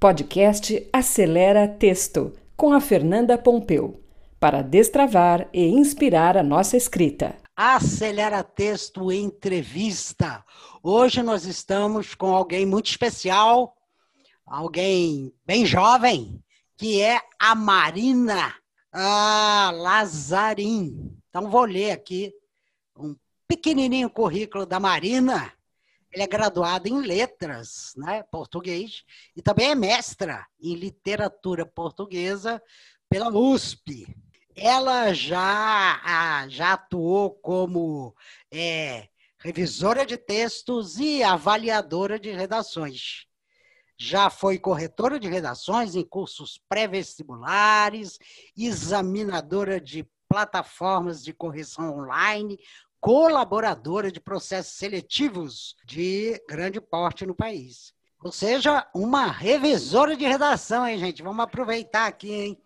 Podcast Acelera Texto, com a Fernanda Pompeu, para destravar e inspirar a nossa escrita. Acelera Texto Entrevista. Hoje nós estamos com alguém muito especial, alguém bem jovem, que é a Marina ah, Lazarim. Então vou ler aqui um pequenininho currículo da Marina ele é graduado em letras, né, português, e também é mestra em literatura portuguesa pela USP. Ela já, já atuou como é, revisora de textos e avaliadora de redações. Já foi corretora de redações em cursos pré-vestibulares, examinadora de plataformas de correção online, colaboradora de processos seletivos de grande porte no país. Ou seja, uma revisora de redação, hein, gente? Vamos aproveitar aqui, hein?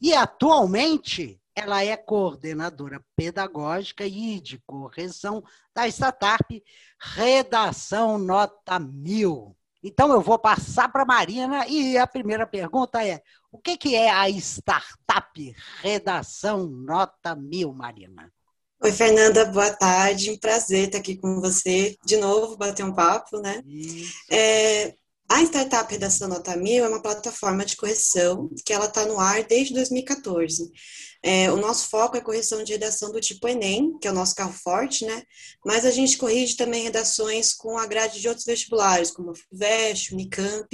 E atualmente ela é coordenadora pedagógica e de correção da startup Redação Nota Mil. Então eu vou passar para a Marina e a primeira pergunta é: o que, que é a startup Redação Nota Mil, Marina? Oi, Fernanda, boa tarde. Um prazer estar aqui com você de novo, bater um papo, né? É, a Startup Redação Nota Mil é uma plataforma de correção que ela está no ar desde 2014. É, o nosso foco é correção de redação do tipo Enem, que é o nosso carro forte, né? Mas a gente corrige também redações com a grade de outros vestibulares, como a FUVEST, Unicamp,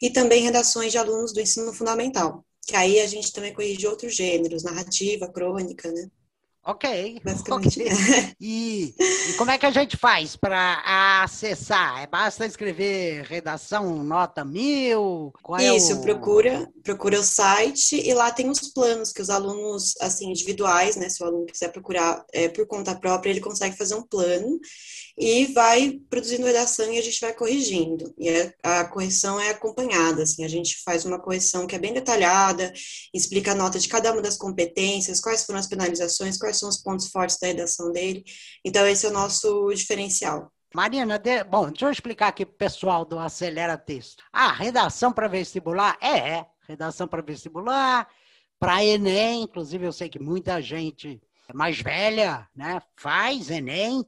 e também redações de alunos do ensino fundamental, que aí a gente também corrige outros gêneros, narrativa, crônica, né? Ok. Basicamente. Okay. E, e, como é que a gente faz para acessar? É basta escrever redação nota mil? Qual Isso, é o... procura, procura o site e lá tem os planos que os alunos, assim, individuais, né? Se o aluno quiser procurar é, por conta própria, ele consegue fazer um plano e vai produzindo redação e a gente vai corrigindo. E a, a, correção é acompanhada, assim, a gente faz uma correção que é bem detalhada, explica a nota de cada uma das competências, quais foram as penalizações, quais são os pontos fortes da redação dele. Então, esse é o nosso diferencial. Marina, de... bom, deixa eu explicar aqui para o pessoal do Acelera Texto. Ah, redação para vestibular? É, é, redação para vestibular, para Enem, inclusive eu sei que muita gente mais velha, né, faz Enem,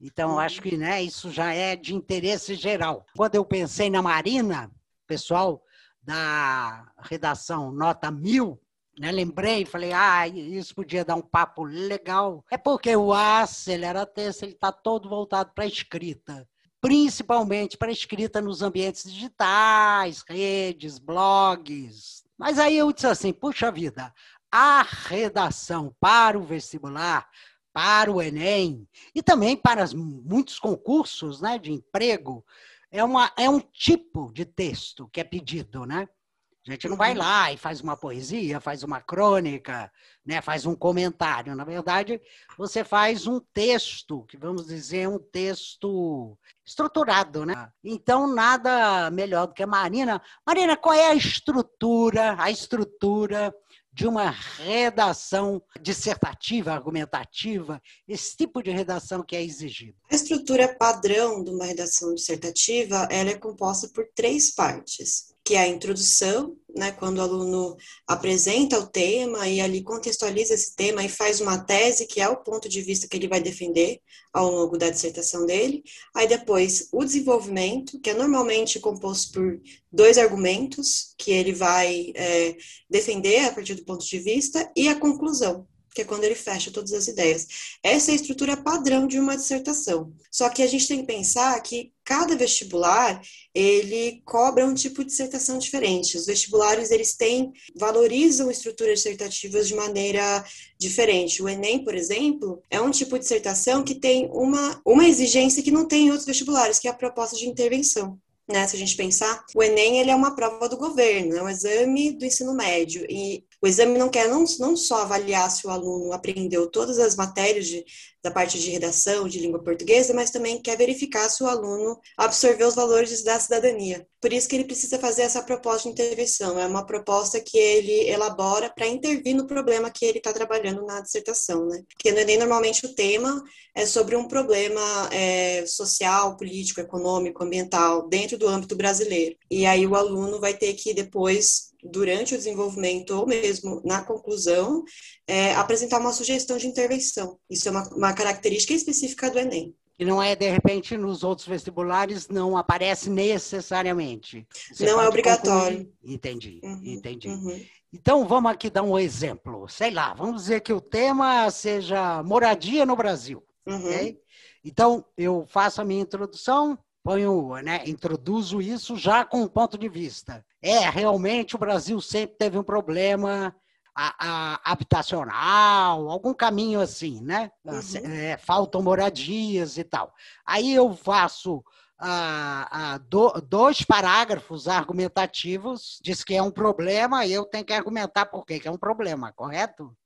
então, acho que né, isso já é de interesse geral. Quando eu pensei na Marina, pessoal da redação Nota Mil, né, lembrei, falei, ah, isso podia dar um papo legal. É porque o Acelera Texto está todo voltado para a escrita, principalmente para a escrita nos ambientes digitais, redes, blogs. Mas aí eu disse assim, puxa vida, a redação para o vestibular para o Enem e também para muitos concursos né, de emprego, é, uma, é um tipo de texto que é pedido, né? A gente não vai lá e faz uma poesia, faz uma crônica, né, faz um comentário. Na verdade, você faz um texto, que vamos dizer, um texto estruturado, né? Então, nada melhor do que a Marina. Marina, qual é a estrutura, a estrutura de uma redação dissertativa, argumentativa, esse tipo de redação que é exigido? A estrutura padrão de uma redação dissertativa ela é composta por três partes que é a introdução, né, quando o aluno apresenta o tema e ali contextualiza esse tema e faz uma tese, que é o ponto de vista que ele vai defender ao longo da dissertação dele. Aí depois o desenvolvimento, que é normalmente composto por dois argumentos que ele vai é, defender a partir do ponto de vista, e a conclusão, que é quando ele fecha todas as ideias. Essa é a estrutura padrão de uma dissertação. Só que a gente tem que pensar que cada vestibular, ele cobra um tipo de dissertação diferente. Os vestibulares, eles têm, valorizam estruturas dissertativas de maneira diferente. O Enem, por exemplo, é um tipo de dissertação que tem uma, uma exigência que não tem em outros vestibulares, que é a proposta de intervenção né? Se a gente pensar, o Enem ele é uma prova do governo, é um exame do ensino médio e o exame não quer não, não só avaliar se o aluno aprendeu todas as matérias de, da parte de redação de língua portuguesa, mas também quer verificar se o aluno absorveu os valores da cidadania. Por isso que ele precisa fazer essa proposta de intervenção. É uma proposta que ele elabora para intervir no problema que ele está trabalhando na dissertação, né? Porque no Enem, normalmente, o tema é sobre um problema é, social, político, econômico, ambiental, dentro do âmbito brasileiro. E aí o aluno vai ter que depois durante o desenvolvimento ou mesmo na conclusão, é, apresentar uma sugestão de intervenção. Isso é uma, uma característica específica do Enem. E não é, de repente, nos outros vestibulares, não aparece necessariamente. Você não é obrigatório. Concluir. Entendi, uhum, entendi. Uhum. Então, vamos aqui dar um exemplo. Sei lá, vamos dizer que o tema seja moradia no Brasil. Uhum. Okay? Então, eu faço a minha introdução, ponho, né, introduzo isso já com um ponto de vista. É, realmente o Brasil sempre teve um problema a, a, habitacional, algum caminho assim, né? Uhum. É, faltam moradias e tal. Aí eu faço do, dois parágrafos argumentativos, diz que é um problema, e eu tenho que argumentar por que é um problema, correto?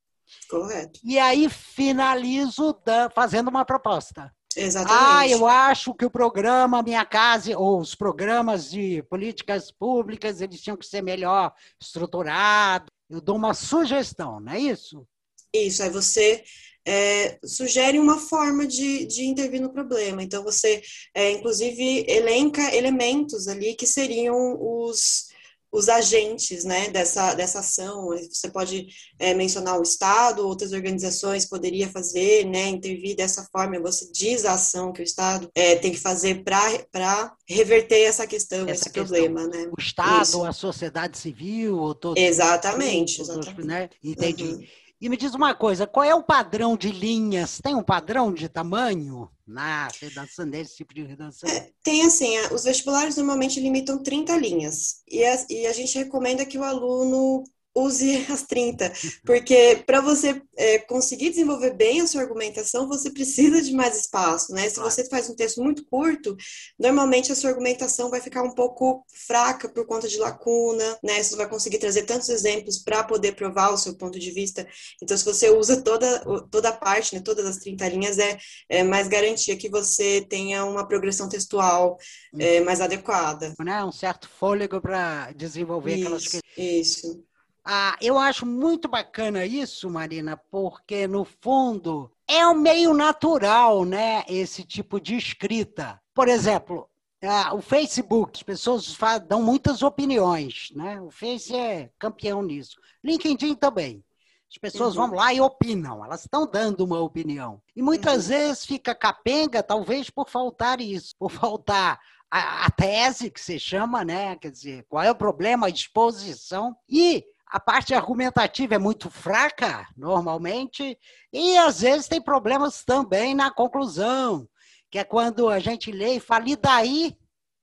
Correto. E aí finalizo da, fazendo uma proposta. Exatamente. Ah, eu acho que o programa Minha Casa, ou os programas de políticas públicas, eles tinham que ser melhor estruturados. Eu dou uma sugestão, não é isso? Isso, aí você é, sugere uma forma de, de intervir no problema. Então, você, é, inclusive, elenca elementos ali que seriam os os agentes né, dessa, dessa ação. Você pode é, mencionar o Estado, outras organizações poderia fazer, né, intervir dessa forma. Você diz a ação que o Estado é, tem que fazer para reverter essa questão, essa esse questão. problema. Né? O Estado, Isso. a sociedade civil, todos, exatamente, todos, exatamente. Né? Entendi. Uhum. E me diz uma coisa, qual é o padrão de linhas? Tem um padrão de tamanho na redação, nesse tipo de redação? É, tem assim, os vestibulares normalmente limitam 30 linhas. E a, e a gente recomenda que o aluno use as 30, porque para você é, conseguir desenvolver bem a sua argumentação, você precisa de mais espaço, né? Se claro. você faz um texto muito curto, normalmente a sua argumentação vai ficar um pouco fraca por conta de lacuna, né? Você vai conseguir trazer tantos exemplos para poder provar o seu ponto de vista. Então, se você usa toda, toda a parte, né, todas as 30 linhas, é, é mais garantia que você tenha uma progressão textual é, mais adequada. Né? Um certo fôlego para desenvolver isso, aquelas questões. Isso. Ah, eu acho muito bacana isso, Marina, porque no fundo é um meio natural, né? Esse tipo de escrita. Por exemplo, ah, o Facebook, as pessoas dão muitas opiniões, né? O Face é campeão nisso. LinkedIn também. As pessoas uhum. vão lá e opinam, elas estão dando uma opinião. E muitas uhum. vezes fica capenga, talvez por faltar isso, por faltar a, a, tese, que se chama, né? Quer dizer, qual é o problema, a exposição. E a parte argumentativa é muito fraca, normalmente, e às vezes tem problemas também na conclusão, que é quando a gente lê e fala, e daí?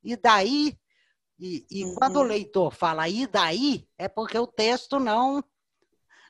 E daí? E, e uhum. quando o leitor fala, e daí? É porque o texto não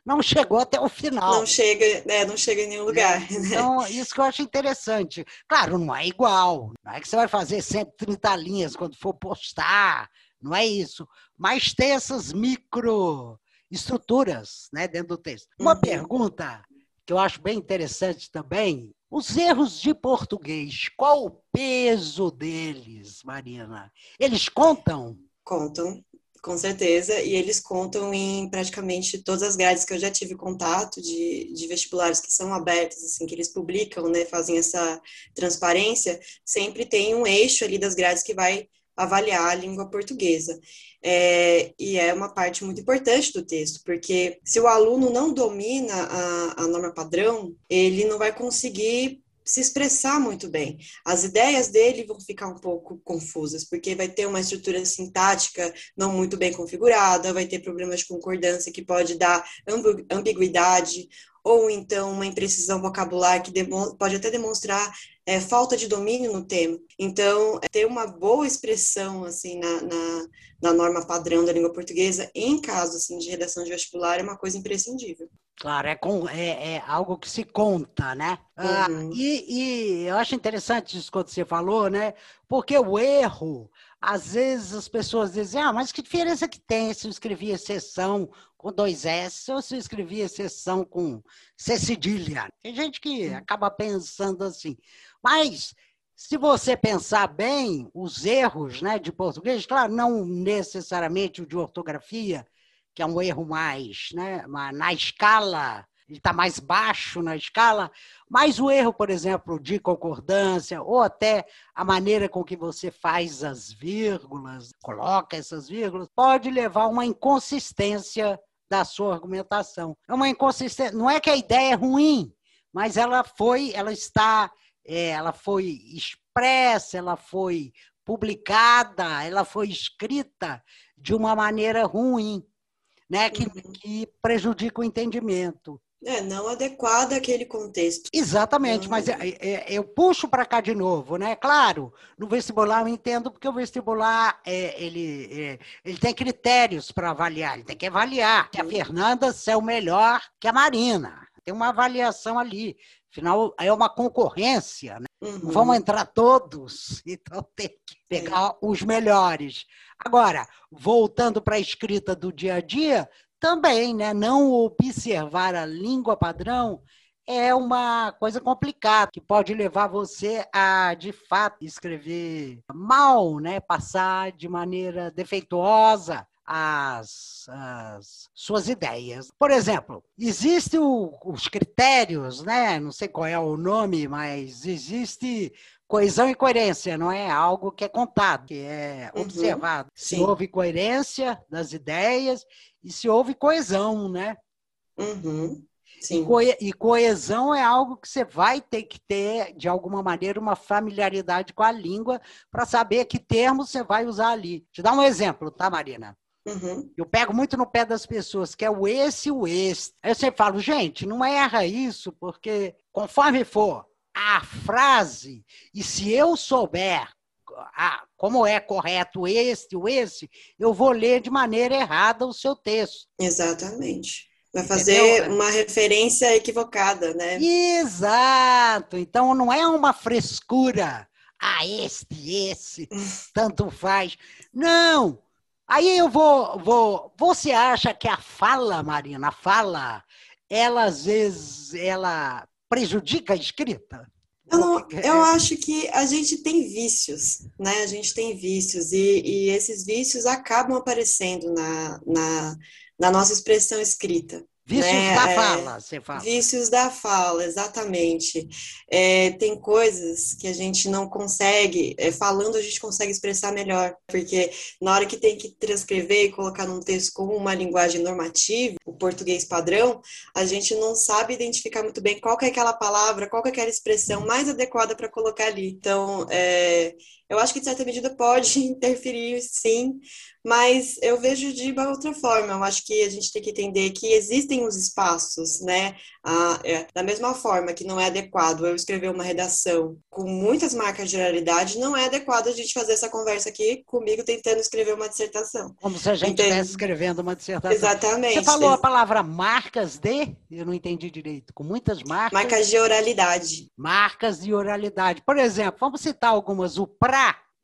não chegou até o final. Não chega, né, não chega em nenhum lugar. Né? Então, isso que eu acho interessante. Claro, não é igual. Não é que você vai fazer 130 linhas quando for postar. Não é isso. Mas tem essas micro estruturas né, dentro do texto. Uma uhum. pergunta que eu acho bem interessante também: os erros de português, qual o peso deles, Marina? Eles contam? Contam, com certeza, e eles contam em praticamente todas as grades que eu já tive contato de, de vestibulares que são abertos, assim, que eles publicam, né, fazem essa transparência, sempre tem um eixo ali das grades que vai avaliar a língua portuguesa. É, e é uma parte muito importante do texto, porque se o aluno não domina a, a norma padrão, ele não vai conseguir se expressar muito bem. As ideias dele vão ficar um pouco confusas, porque vai ter uma estrutura sintática não muito bem configurada, vai ter problemas de concordância que pode dar ambiguidade, ou então uma imprecisão vocabular que pode até demonstrar é, falta de domínio no tema. Então, é, ter uma boa expressão assim na, na, na, norma padrão da língua portuguesa, em caso assim, de redação de vestibular, é uma coisa imprescindível. Claro, é, com, é, é, algo que se conta, né? Ah, uhum. Ah, e, e, eu acho interessante isso que você falou, né? Porque o erro, às vezes as pessoas dizem, ah, mas que diferença que tem se eu escrevi exceção com dois S ou se eu escrevi exceção com C cedilha? Tem gente que acaba pensando assim. Mas, se você pensar bem, os erros né, de português, claro, não necessariamente o de ortografia, que é um erro mais né, na escala, ele está mais baixo na escala, mas o erro, por exemplo, de concordância, ou até a maneira com que você faz as vírgulas, coloca essas vírgulas, pode levar a uma inconsistência da sua argumentação. É uma inconsistência, não é que a ideia é ruim, mas ela foi, ela está, é, ela foi expressa, ela foi publicada, ela foi escrita de uma maneira ruim né, que, uhum. que prejudica o entendimento. É, não adequada àquele contexto. Exatamente, mas é, é, eu puxo para cá de novo, né? Claro, no vestibular eu entendo porque o vestibular é, ele, é, ele tem critérios para avaliar, ele tem que avaliar que a Fernanda é o melhor que a Marina. Tem uma avaliação ali. Afinal, é uma concorrência, né? Uhum. Vamos entrar todos, então tem que pegar é. os melhores. Agora, voltando para a escrita do dia a dia, também, né? Não observar a língua padrão é uma coisa complicada que pode levar você a, de fato, escrever mal, né? Passar de maneira defeituosa as, as, suas ideias. Por exemplo, existem os critérios, né? Não sei qual é o nome, mas existe coesão e coerência, não é algo que é contado, que é uhum. observado. Se houve coerência das ideias e se houve coesão, né? Uhum. Sim. E, coe e coesão é algo que você vai ter que ter, de alguma maneira, uma familiaridade com a língua para saber que termos você vai usar ali. Te dar um exemplo, tá, Marina? Uhum. Eu pego muito no pé das pessoas, que é o esse e o esse. Aí eu sempre falo, gente, não erra isso, porque conforme for a frase, e se eu souber a, como é correto este ou esse, eu vou ler de maneira errada o seu texto. Exatamente. Vai fazer Entendeu? uma referência equivocada, né? Exato. Então não é uma frescura. Ah, este, esse, tanto faz. Não. Aí eu vou, vou. Você acha que a fala, Marina, a fala, ela às vezes ela prejudica a escrita? Eu, não, eu acho que a gente tem vícios, né? A gente tem vícios e, e esses vícios acabam aparecendo na, na, na nossa expressão escrita. Vícios né? da é, fala, você fala. Vícios da fala, exatamente. É, tem coisas que a gente não consegue, é, falando a gente consegue expressar melhor, porque na hora que tem que transcrever e colocar num texto com uma linguagem normativa, o português padrão, a gente não sabe identificar muito bem qual é aquela palavra, qual é aquela expressão mais adequada para colocar ali. Então, é, eu acho que, de certa medida, pode interferir, sim, mas eu vejo de uma outra forma. Eu acho que a gente tem que entender que existem os espaços, né? Ah, é, da mesma forma que não é adequado eu escrever uma redação com muitas marcas de oralidade, não é adequado a gente fazer essa conversa aqui comigo tentando escrever uma dissertação. Como se a gente estivesse escrevendo uma dissertação. Exatamente. Você falou a palavra marcas de? Eu não entendi direito. Com muitas marcas. Marcas de oralidade. Marcas de oralidade. Por exemplo, vamos citar algumas. O pra,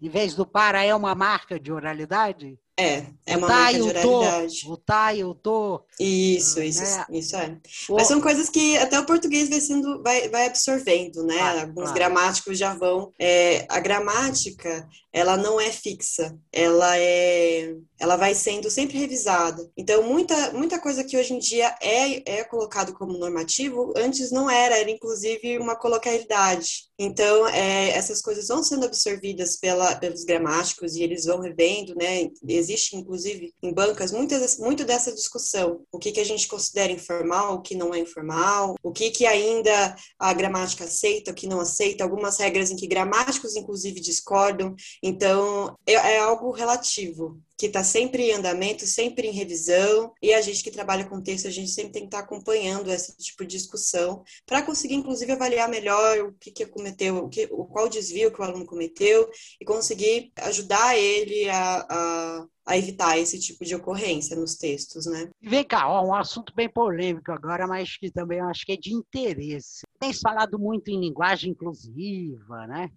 em vez do para, é uma marca de oralidade? É, é uma tá, marca de oralidade. Tô, o tá, eu tô. Isso, ah, isso, né? isso é. O... Mas são coisas que até o português vai sendo, vai, vai absorvendo, né? Claro, Alguns claro. gramáticos já vão. É, a gramática, ela não é fixa, ela é, ela vai sendo sempre revisada. Então, muita, muita coisa que hoje em dia é, é colocado como normativo, antes não era, era inclusive uma colocalidade. Então, é, essas coisas vão sendo absorvidas pela, pelos gramáticos e eles vão revendo, né? Existe, inclusive, em bancas, muitas, muito dessa discussão. O que, que a gente considera informal, o que não é informal, o que, que ainda a gramática aceita, o que não aceita, algumas regras em que gramáticos, inclusive, discordam. Então, é, é algo relativo que está sempre em andamento, sempre em revisão, e a gente que trabalha com texto, a gente sempre tem que estar tá acompanhando esse tipo de discussão para conseguir, inclusive, avaliar melhor o que, que cometeu, o que, o qual desvio que o aluno cometeu e conseguir ajudar ele a, a a evitar esse tipo de ocorrência nos textos, né? Vem cá, ó, um assunto bem polêmico agora, mas que também eu acho que é de interesse. Tem falado muito em linguagem inclusiva, né?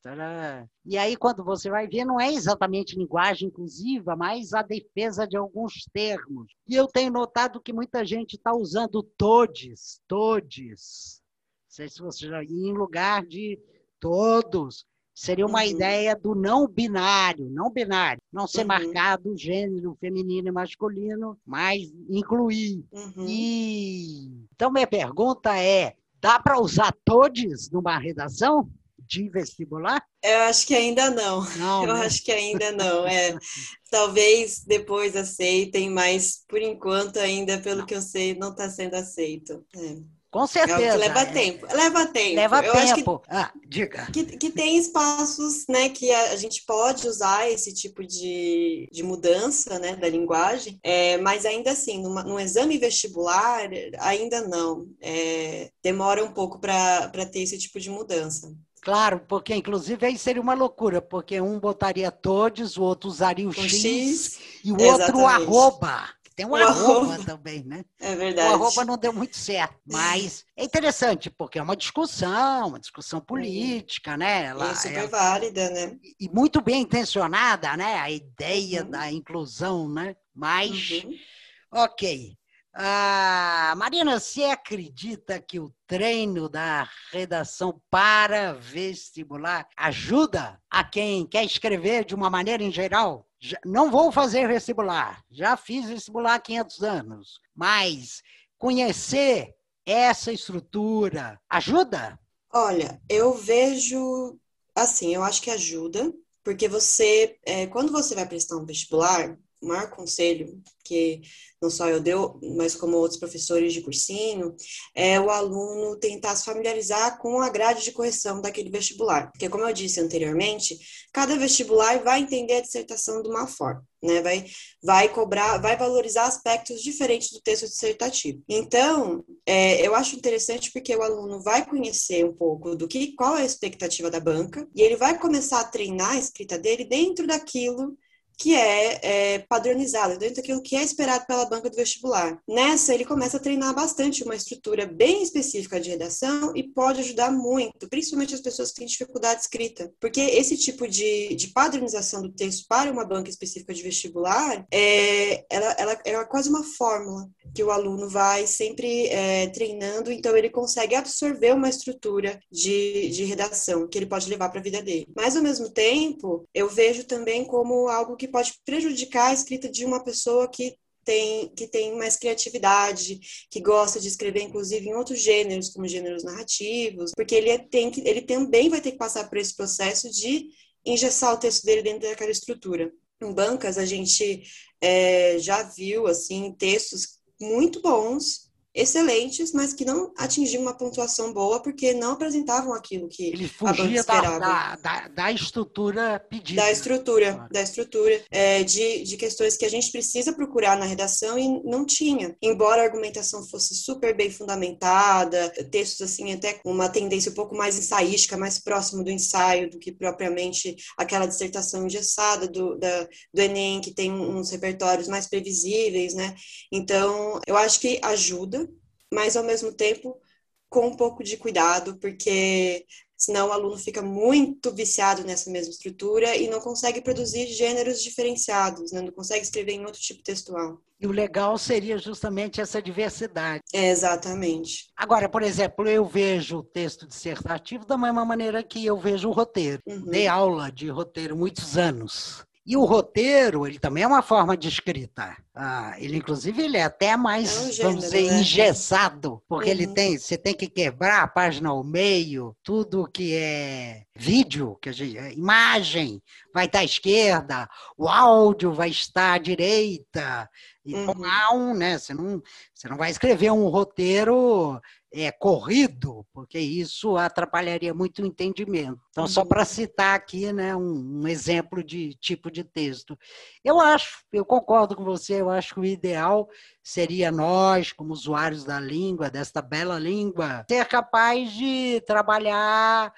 E aí, quando você vai ver, não é exatamente linguagem inclusiva, mas a defesa de alguns termos. E eu tenho notado que muita gente está usando todes, todes. Não sei se você já em lugar de todos. Seria uma uhum. ideia do não binário, não binário, não ser uhum. marcado gênero feminino e masculino, mas incluir. Uhum. E então minha pergunta é: dá para usar todos numa redação? de vestibular? Eu acho que ainda não. não Eu né? acho que ainda não. É, talvez depois aceitem, mas por enquanto ainda, pelo não. que eu sei, não está sendo aceito. É. Com certeza. É leva é. tempo. Leva tempo. Leva eu tempo. Que, ah, diga. Que, que, tem espaços né, que a, a, gente pode usar esse tipo de, de mudança né, da linguagem, é, mas ainda assim, numa, num exame vestibular, ainda não. É, demora um pouco para ter esse tipo de mudança. Claro, porque inclusive aí seria uma loucura, porque um botaria todos, o outro usaria o X, X, e o outro o arroba. Tem um arroba também, né? É verdade. O arroba não deu muito certo, mas é interessante, porque é uma discussão, uma discussão política, né? Ela, é super válida, né? E muito bem intencionada, né? A ideia uhum. da inclusão, né? Mas, uhum. ok. Ah, Marina, você acredita que o treino da redação para vestibular ajuda a quem quer escrever de uma maneira em geral? não vou fazer vestibular, já fiz vestibular há 500 anos, mas conhecer essa estrutura ajuda? Olha, eu vejo assim, eu acho que ajuda, porque você, é, quando você vai prestar um vestibular, maior conselho que não só eu deu, mas como outros professores de cursinho, é o aluno tentar se familiarizar com a grade de correção daquele vestibular. Porque, como eu disse anteriormente, cada vestibular vai entender a dissertação de uma forma, né? Vai, vai cobrar, vai valorizar aspectos diferentes do texto dissertativo. Então, é, eu acho interessante porque o aluno vai conhecer um pouco do que, qual é a expectativa da banca, e ele vai começar a treinar a escrita dele dentro daquilo que é, é, padronizado, dentro daquilo que é esperado pela banca do vestibular. Nessa, ele começa a treinar bastante uma estrutura bem específica de redação e pode ajudar muito, principalmente as pessoas que têm dificuldade de escrita, porque esse tipo de, de padronização do texto para uma banca específica de vestibular, é, ela, ela é quase uma fórmula que o aluno vai sempre é, treinando, então ele consegue absorver uma estrutura de, de redação que ele pode levar para a vida dele. Mas, ao mesmo tempo, eu vejo também como algo que que pode prejudicar a escrita de uma pessoa que tem, que tem mais criatividade, que gosta de escrever, inclusive, em outros gêneros, como gêneros narrativos, porque ele, é, tem que, ele também vai ter que passar por esse processo de engessar o texto dele dentro daquela estrutura. Em bancas, a gente é, já viu, assim, textos muito bons excelentes, mas que não atingiam uma pontuação boa porque não apresentavam aquilo que Ele fugia da, da, da, da, estrutura pedida. Da estrutura, claro. da estrutura, é, de, de questões que a gente precisa procurar na redação e não tinha. Embora a argumentação fosse super bem fundamentada, textos assim até com uma tendência um pouco mais ensaística, mais próximo do ensaio do que propriamente aquela dissertação engessada do, da, do Enem, que tem uns repertórios mais previsíveis, né? Então, eu acho que ajuda, mas ao mesmo tempo com um pouco de cuidado, porque senão o aluno fica muito viciado nessa mesma estrutura e não consegue produzir gêneros diferenciados, né? não consegue escrever em outro tipo textual. E o legal seria justamente essa diversidade. É, exatamente. Agora, por exemplo, eu vejo o texto dissertativo da mesma maneira que eu vejo o roteiro. Uhum. Dei aula de roteiro muitos anos. E o roteiro, ele também é uma forma de escrita. ah, ele, inclusive, ele é até mais, é um gênero, vamos dizer, né? engessado, porque uhum. ele tem, você tem que quebrar a página ao meio, tudo que é vídeo, que a gente, imagem vai estar à esquerda, o áudio vai estar à direita. Então uhum. há um, né? Você não, você não vai escrever um roteiro é, corrido, porque isso atrapalharia muito o entendimento. Então, só para uhum. citar aqui né, um, um, exemplo de tipo de texto. Eu acho, eu concordo com você, eu acho que o ideal seria nós, como usuários da língua, desta bela língua, ser capaz de trabalhar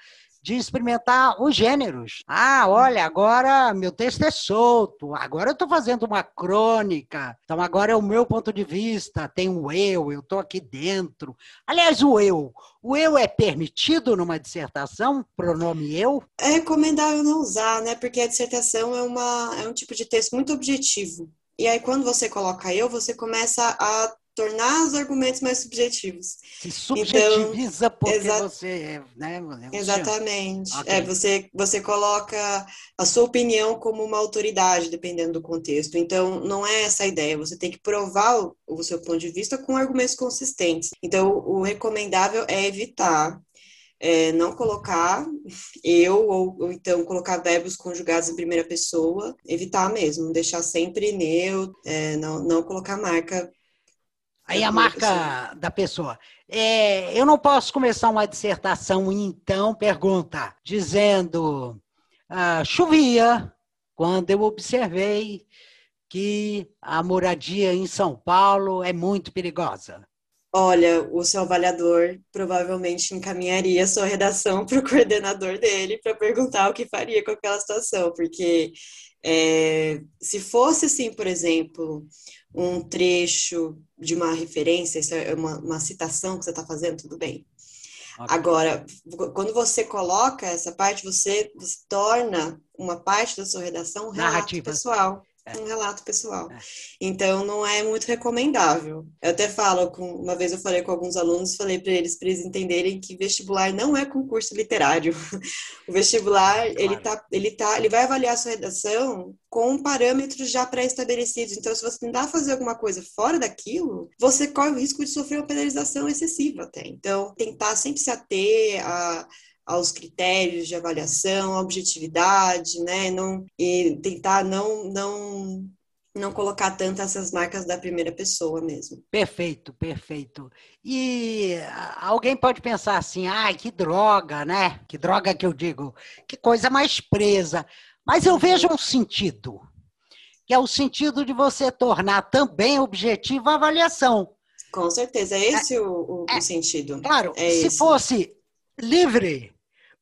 de experimentar os gêneros. Ah, olha, agora meu texto é solto, agora eu estou fazendo uma crônica, então agora é o meu ponto de vista, tem o eu, eu estou aqui dentro. Aliás, o eu, o eu é permitido numa dissertação, pronome eu? É recomendável não usar, né? Porque a dissertação é, uma, é um tipo de texto muito objetivo. E aí, quando você coloca eu, você começa a tornar os argumentos mais subjetivos. Se subjetiviza então, porque você é, né? É Exatamente. Okay. É, você, você coloca a sua opinião como uma autoridade, dependendo do contexto. Então, não é essa a ideia. Você tem que provar o, o seu ponto de vista com argumentos consistentes. Então, o recomendável é evitar é, não colocar eu, ou, ou, então colocar verbos conjugados em primeira pessoa, evitar mesmo, deixar sempre neutro, é, não, não colocar marca Aí a marca da pessoa. É, eu não posso começar uma dissertação, então, pergunta, dizendo: ah, chovia quando eu observei que a moradia em São Paulo é muito perigosa. Olha, o seu avaliador provavelmente encaminharia a sua redação para o coordenador dele para perguntar o que faria com aquela situação, porque é, se fosse assim, por exemplo, um trecho de uma referência, isso é uma, uma citação que você está fazendo, tudo bem. Okay. Agora, quando você coloca essa parte, você, você, torna uma parte da sua redação um relato Narrativa. pessoal é. um relato pessoal. É. Então, não é muito recomendável. Eu até falo, com, uma vez eu falei com alguns alunos, falei para eles, para eles entenderem que vestibular não é concurso literário. o vestibular, claro. ele, tá, ele, tá, ele vai avaliar a sua redação com parâmetros já pré-estabelecidos. Então, se você tentar fazer alguma coisa fora daquilo, você corre o risco de sofrer uma penalização excessiva até. Então, tentar sempre se ater a aos critérios de avaliação, a objetividade, né? Não, e tentar não, não, não colocar tanto essas marcas da primeira pessoa mesmo. Perfeito, perfeito. E alguém pode pensar assim, ai, que droga, né? Que droga que eu digo, que coisa mais presa. Mas eu vejo um sentido, que é o sentido de você tornar também objetiva a avaliação. Com certeza, é esse é, o, o, é, sentido. Claro, é se esse. fosse livre,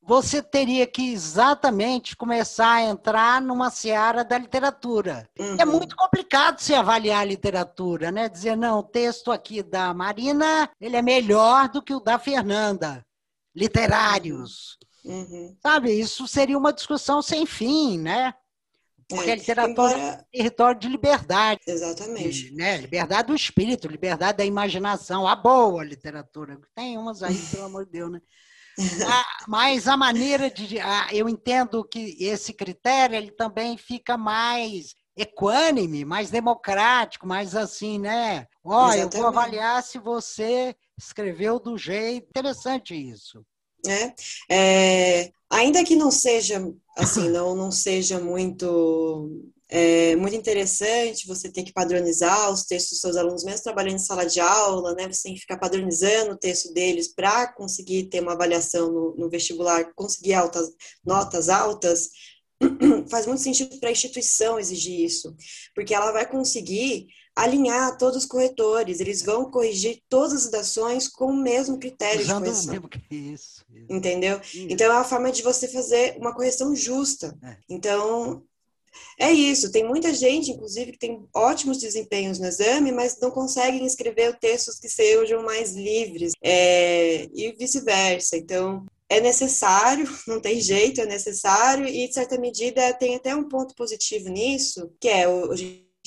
você teria que exatamente começar a entrar numa seara da literatura. É uhum. É muito complicado se avaliar a literatura, né? Dizer, não, o texto aqui da Marina, ele é melhor do que o da Fernanda. Literários. Uhum. Sabe, isso seria uma discussão sem fim, né? Porque é, a literatura embora... é um território de liberdade. Exatamente. né? Liberdade do espírito, liberdade da imaginação. A boa literatura. Tem umas aí, pelo amor de Deus, né? Mas a maneira de. Eu entendo que esse critério ele também fica mais equânime, mais democrático, mais assim, né? Ó, eu vou avaliar se você escreveu do jeito. Interessante isso. É, é, ainda que não seja assim, não, não seja muito é muito interessante você ter que padronizar os textos dos seus alunos, mesmo trabalhando em sala de aula, né? Você tem que ficar padronizando o texto deles para conseguir ter uma avaliação no, no vestibular, conseguir altas, notas altas. Faz muito sentido para a instituição exigir isso, porque ela vai conseguir alinhar todos os corretores, eles vão corrigir todas as redações com o mesmo critério Usando de correção. Mesmo que isso, isso. Entendeu? Isso. Então é uma forma de você fazer uma correção justa. É. Então, é isso, tem muita gente, inclusive, que tem ótimos desempenhos no exame, mas não conseguem escrever textos que sejam mais livres, é, e vice-versa. Então, é necessário, não tem jeito, é necessário, e, de certa medida, tem até um ponto positivo nisso, que é o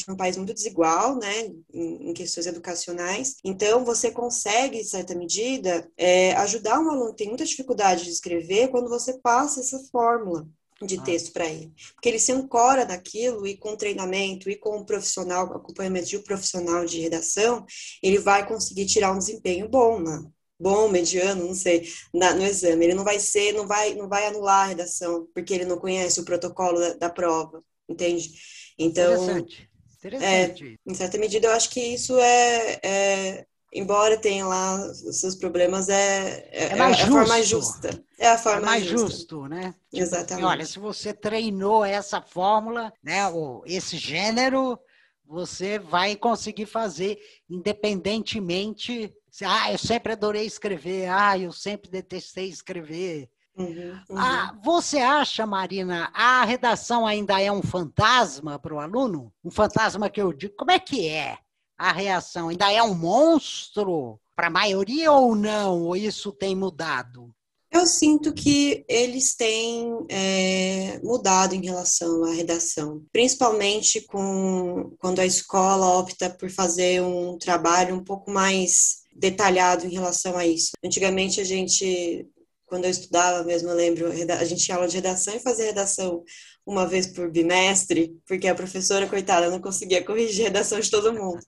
é um país muito desigual, né, em, questões educacionais. Então, você consegue, em certa medida, é, ajudar um aluno que tem muita dificuldade de escrever quando você passa essa fórmula de ah. texto para ele. Porque ele se ancora naquilo e com treinamento e com o profissional, acompanhamento de um profissional de redação, ele vai conseguir tirar um desempenho bom, né? bom, mediano, não sei, na, no exame. Ele não vai ser, não vai, não vai anular a redação, porque ele não conhece o protocolo da, da prova, entende? Então, Interessante. Interessante. É, em certa medida, eu acho que isso é, é embora tenha lá os seus problemas, é, é, é, mais é a forma justa. É a forma é mais justa. justo, né? Tipo, Exatamente. Olha, se você treinou essa fórmula, né, ou esse gênero, você vai conseguir fazer independentemente. Ah, eu sempre adorei escrever. Ah, eu sempre detestei escrever. Uhum, uhum. Ah, você acha, Marina, a redação ainda é um fantasma para o aluno? Um fantasma que eu digo, como é que é? A reação ainda é um monstro para a maioria ou não? Ou isso tem mudado? Eu sinto que eles têm é, mudado em relação à redação, principalmente com, quando a escola opta por fazer um trabalho um pouco mais detalhado em relação a isso. Antigamente a gente, quando eu estudava mesmo, eu lembro, a gente tinha aula de redação e fazia redação uma vez por bimestre, porque a professora, coitada, não conseguia corrigir a redação de todo mundo.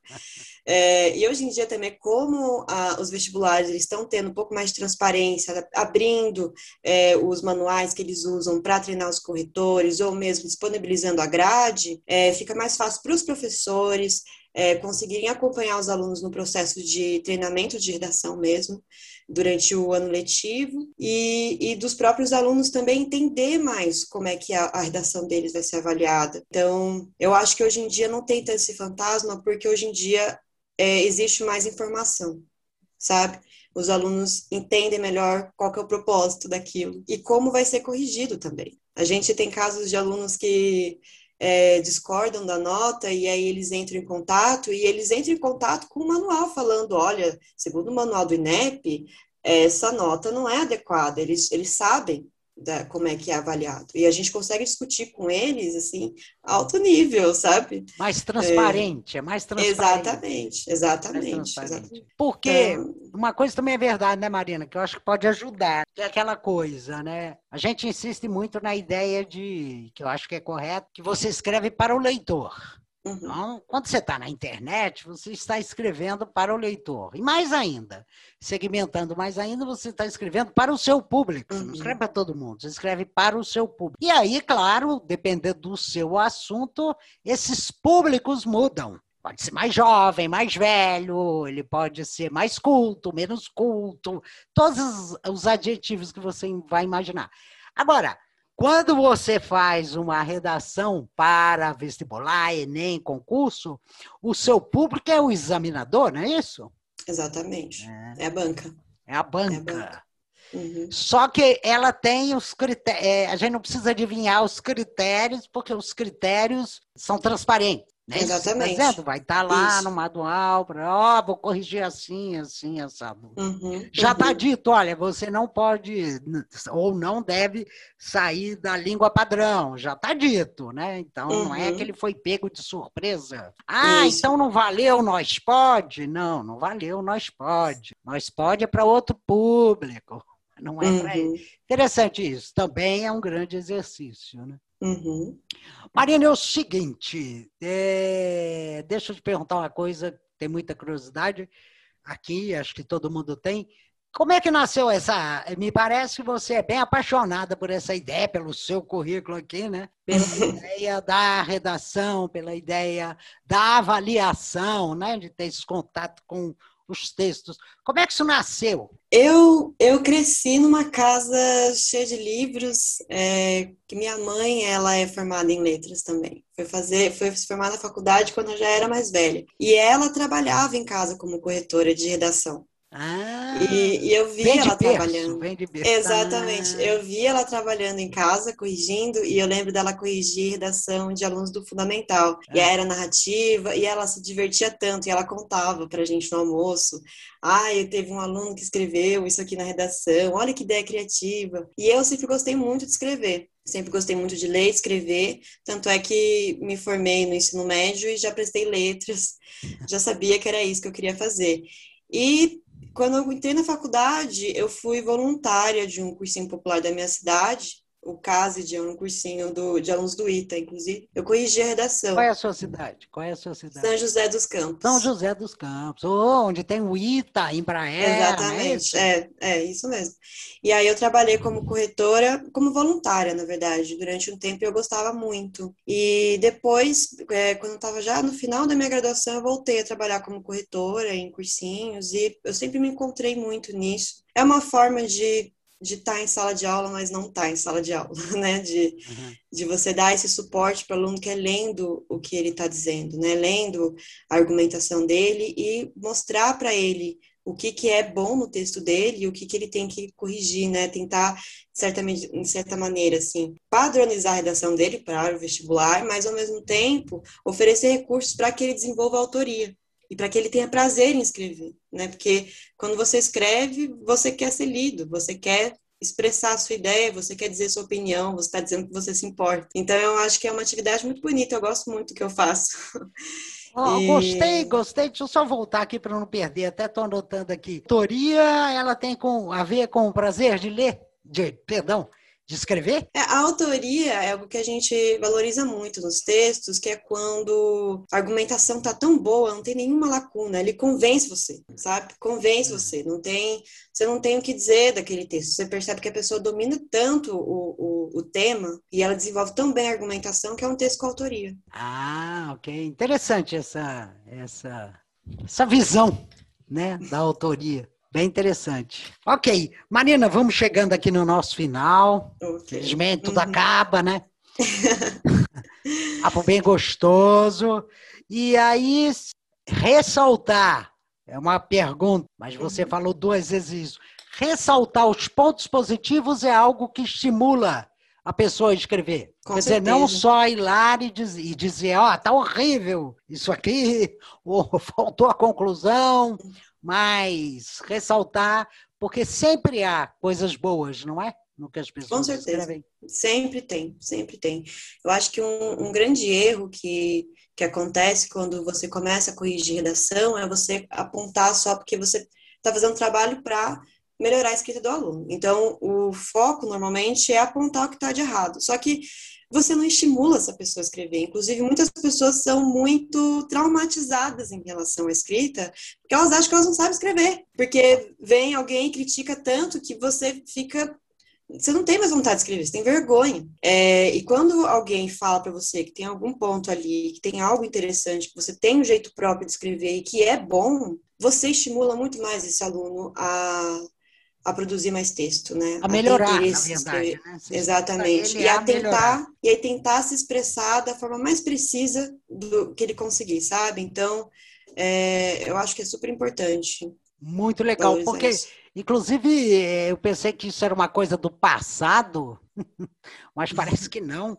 É, e hoje em dia também, como a, os vestibulares eles estão tendo um pouco mais de transparência, abrindo é, os manuais que eles usam para treinar os corretores, ou mesmo disponibilizando a grade, é, fica mais fácil para os professores é, conseguirem acompanhar os alunos no processo de treinamento de redação mesmo, durante o ano letivo e, e dos próprios alunos também entender mais como é que a, a, redação deles vai ser avaliada. Então, eu acho que hoje em dia não tem tanto esse fantasma, porque hoje em dia é, existe mais informação, sabe? Os alunos entendem melhor qual que é o propósito daquilo e como vai ser corrigido também. A gente tem casos de alunos que é, discordam da nota e aí eles entram em contato e eles entram em contato com o manual falando, olha, segundo o manual do INEP, essa nota não é adequada. Eles, eles sabem da, como é que é avaliado. E a gente consegue discutir com eles, assim, alto nível, sabe? Mais transparente, é, é mais transparente. Exatamente, exatamente. exatamente. Porque então... uma coisa também é verdade, né, Marina, que eu acho que pode ajudar, que é aquela coisa, né? A gente insiste muito na ideia de, que eu acho que é correto, que você escreve para o leitor. Uhum. Então, quando você está na internet, você está escrevendo para o leitor. E mais ainda, segmentando mais ainda, você está escrevendo para o seu público. Você não escreve uhum. para todo mundo, você escreve para o seu público. E aí, claro, dependendo do seu assunto, esses públicos mudam. Pode ser mais jovem, mais velho, ele pode ser mais culto, menos culto, todos os adjetivos que você vai imaginar. Agora, quando você faz uma redação para vestibular, Enem, concurso, o seu público é o examinador, não é isso? Exatamente. É, é a banca. É a banca. É a banca. Uhum. Só que ela tem os critérios. É, a gente não precisa adivinhar os critérios, porque os critérios são transparentes. Né? Tá Exatamente. Tá Vai estar tá lá Isso. no manual, ó, oh, vou corrigir assim, assim, assado. Uhum, Já está uhum. dito, olha, você não pode ou não deve sair da língua padrão. Já está dito, né? Então uhum. não é uhum. que ele foi pego de surpresa. Ah, Isso. então não valeu, nós pode? Não, não valeu, nós pode. Nós pode é para outro público. Não é para ele. Uhum. Interessante isso. Também é um grande exercício, né? Uhum. Marina, é o seguinte, é... deixa eu te perguntar uma coisa, tem muita curiosidade aqui, acho que todo mundo tem. Como é que nasceu essa? Me parece que você é bem apaixonada por essa ideia, pelo seu currículo aqui, né? Pela ideia da redação, pela ideia da avaliação, né? De ter esse contato com os textos. Como é que isso nasceu? Eu, eu cresci numa casa cheia de livros, é, que minha mãe ela é formada em letras também. Foi fazer, foi se formar na faculdade quando eu já era mais velha. E ela trabalhava em casa como corretora de redação. Ah, e, e, eu vi ela berço, trabalhando. Exatamente. Ah. Eu vi ela trabalhando em casa, corrigindo, e eu lembro dela corrigir redação de alunos do fundamental. Ah. E era narrativa, e ela se divertia tanto, e ela contava pra gente no almoço. Ah, eu teve um aluno que escreveu isso aqui na redação, olha que ideia criativa. E eu sempre gostei muito de escrever. Sempre gostei muito de ler e escrever, tanto é que me formei no ensino médio e já prestei letras, já sabia que era isso que eu queria fazer. E quando eu entrei na faculdade, eu fui voluntária de um cursinho popular da minha cidade, o CASE, de um cursinho do, de alunos do ITA, inclusive. Eu corrigi a redação. Qual é a sua cidade? Qual é a sua cidade? São José dos Campos. São José dos Campos, oh, onde tem o ITA, Embraer. Exatamente, é, é, é, isso mesmo. E aí eu trabalhei como corretora, como voluntária, na verdade, durante um tempo eu gostava muito. E depois, é, quando eu estava já no final da minha graduação, eu voltei a trabalhar como corretora em cursinhos e eu sempre me encontrei muito nisso. É uma forma de de estar tá em sala de aula, mas não estar tá em sala de aula, né? De, uhum. de você dar esse suporte para o aluno que é lendo o que ele está dizendo, né? Lendo a argumentação dele e mostrar para ele o que, que é bom no texto dele e o que, que ele tem que corrigir, né? Tentar, certamente, em certa maneira, assim, padronizar a redação dele para o vestibular, mas, ao mesmo tempo, oferecer recursos para que ele desenvolva a autoria e para que ele tenha prazer em escrever, né? Porque quando você escreve, você quer ser lido, você quer expressar a sua ideia, você quer dizer sua opinião, você está dizendo que você se importa. Então, eu acho que é uma atividade muito bonita, eu gosto muito do que eu faço. Oh, e... Gostei, gostei. Deixa eu só voltar aqui para não perder. Até estou anotando aqui. Autoria, ela tem com, a ver com o prazer de ler, de, perdão, de escrever? É, a autoria é algo que a gente valoriza muito nos textos, que é quando a argumentação está tão boa, não tem nenhuma lacuna, ele convence você, sabe? Convence você, não tem, você não tem o que dizer daquele texto. Você percebe que a pessoa domina tanto o, o, o tema e ela desenvolve tão bem a argumentação que é um texto com autoria. Ah, ok. Interessante essa, essa, essa visão né, da autoria. Bem interessante. Ok, Marina, vamos chegando aqui no nosso final. Okay. Felizmente tudo uhum. acaba, né? Papo bem gostoso. E aí, ressaltar, é uma pergunta, mas você uhum. falou duas vezes isso. Ressaltar os pontos positivos é algo que estimula a pessoa a escrever. Com Quer certeza. dizer, não só ir lá e dizer, e dizer ó, oh, tá horrível isso aqui, ou faltou a conclusão, mas ressaltar, porque sempre há coisas boas, não é? No que as pessoas Com certeza. Escrevem. Sempre tem, sempre tem. Eu acho que um, um grande erro que, que acontece quando você começa a corrigir redação é você apontar só porque você está fazendo trabalho para melhorar a escrita do aluno. Então, o foco normalmente é apontar o que está de errado. Só que você não estimula essa pessoa a escrever. Inclusive, muitas pessoas são muito traumatizadas em relação à escrita, porque elas acham que elas não sabem escrever. Porque vem alguém e critica tanto que você fica. Você não tem mais vontade de escrever, você tem vergonha. É, e quando alguém fala para você que tem algum ponto ali, que tem algo interessante, que você tem um jeito próprio de escrever e que é bom, você estimula muito mais esse aluno a a produzir mais texto, né? A melhorar, a na verdade, né? Exatamente. E a, a tentar e aí tentar se expressar da forma mais precisa do que ele conseguir, sabe? Então, é, eu acho que é super importante. Muito legal, porque isso. inclusive eu pensei que isso era uma coisa do passado, mas parece que não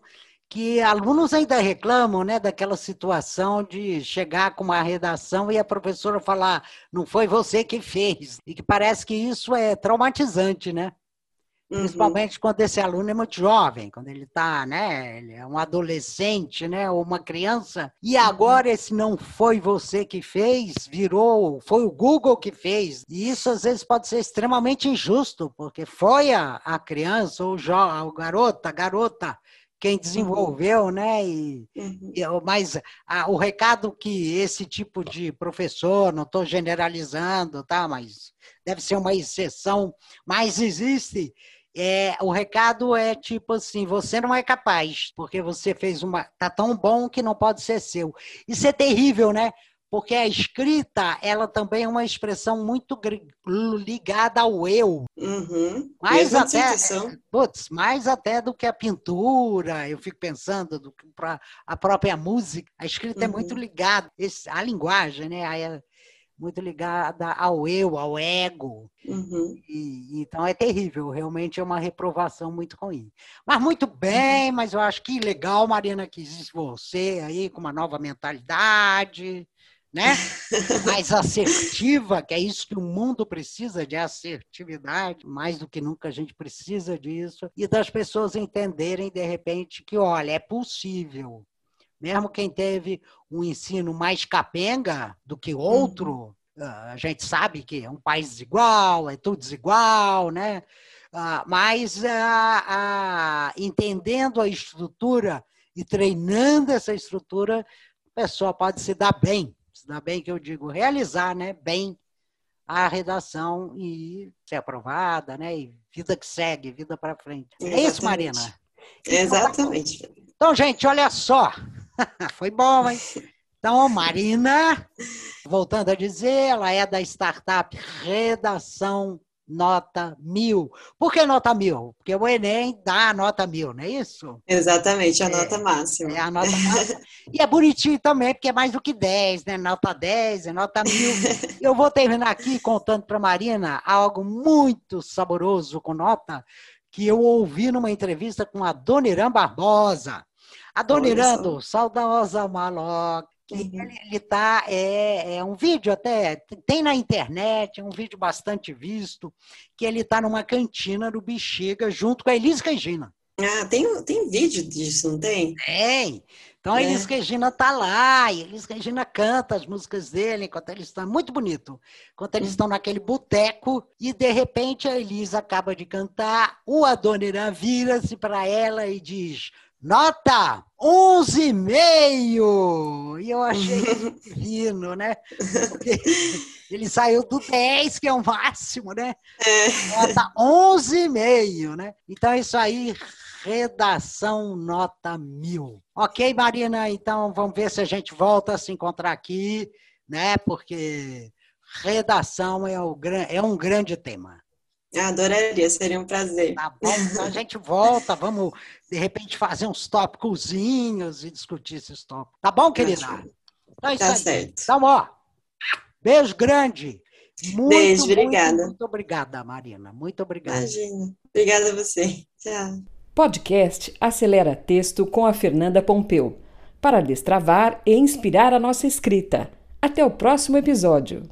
que alunos ainda reclamam né, daquela situação de chegar com uma redação e a professora falar, não foi você que fez. E que parece que isso é traumatizante, né? Uhum. Principalmente quando esse aluno é muito jovem, quando ele está, né? Ele é um adolescente, né? Ou uma criança. E uhum. agora esse não foi você que fez, virou, foi o Google que fez. E isso às vezes pode ser extremamente injusto, porque foi a, a criança, ou o, o garoto, a garota quem uhum. desenvolveu, né? E, uhum. e, mas a, o recado que esse tipo de professor, não estou generalizando, tá? Mas deve ser uma exceção, mas existe. É, o recado é tipo assim: você não é capaz, porque você fez uma. tá tão bom que não pode ser seu. Isso é terrível, né? Porque a escrita ela também é uma expressão muito ligada ao eu. Uhum. Mais até, putz, mais até do que a pintura, eu fico pensando, do que para a própria música. A escrita uhum. é muito ligada, a linguagem, né? É muito ligada ao eu, ao ego. Uhum. E, então é terrível, realmente é uma reprovação muito ruim. Mas muito bem, mas eu acho que legal, Mariana, que existe você aí com uma nova mentalidade né? mais assertiva, que é isso que o mundo precisa de assertividade, mais do que nunca a gente precisa disso, e das pessoas entenderem de repente que, olha, é possível. Mesmo quem teve um ensino mais capenga do que outro, uhum. a gente sabe que é um país desigual, é tudo desigual, né? Ah, mas ah, ah, entendendo a estrutura e treinando essa estrutura, a pessoa pode se dar bem, se dar bem que eu digo, realizar né, bem a redação e ser aprovada, né? E vida que segue, vida para frente. Exatamente. É isso, Marina? Exatamente. Então, gente, olha só. Foi bom, hein? Então, Marina, voltando a dizer, ela é da startup Redação Nota Mil. Por que nota mil? Porque o Enem dá a nota mil, não é isso? Exatamente, a é, nota máxima. É a nota máxima. e é bonitinho também, porque é mais do que 10, né? Nota 10, é nota mil. Eu vou terminar aqui contando para Marina algo muito saboroso com nota que eu ouvi numa entrevista com a Dona Irã Barbosa. A Dona Irã, saudosa maloca, Uhum. Ele, ele tá, é, é, um vídeo até, tem na internet, é um vídeo bastante visto, que ele está numa cantina do Bexiga junto com a Elis Regina. Ah, tem, tem vídeo disso, não tem? Tem. Então a é. Elis Regina tá lá, e a Elis Regina canta as músicas dele enquanto eles estão, muito bonito, enquanto eles estão naquele boteco, e de repente a Elis acaba de cantar, o Adoniran vira-se para ela e diz, Nota 11,5! Eu achei divino, né? Porque ele saiu do 10, que é o máximo, né? É. Nota 11,5, né? Então isso aí, redação nota mil. Ok, Marina? Então vamos ver se a gente volta a se encontrar aqui, né? Porque redação é, o, é um grande tema. Adoraria, seria um prazer. Tá bom, então a gente volta, vamos de repente fazer uns tópicozinhos e discutir esses tópicos. Tá bom, querida? Então é tá certo. Então, ó, beijo grande. Muito, beijo, obrigada. Muito, muito obrigada, Marina. Muito obrigada. Imagina. Obrigada a você. Tchau. Podcast Acelera Texto com a Fernanda Pompeu. Para destravar e inspirar a nossa escrita. Até o próximo episódio.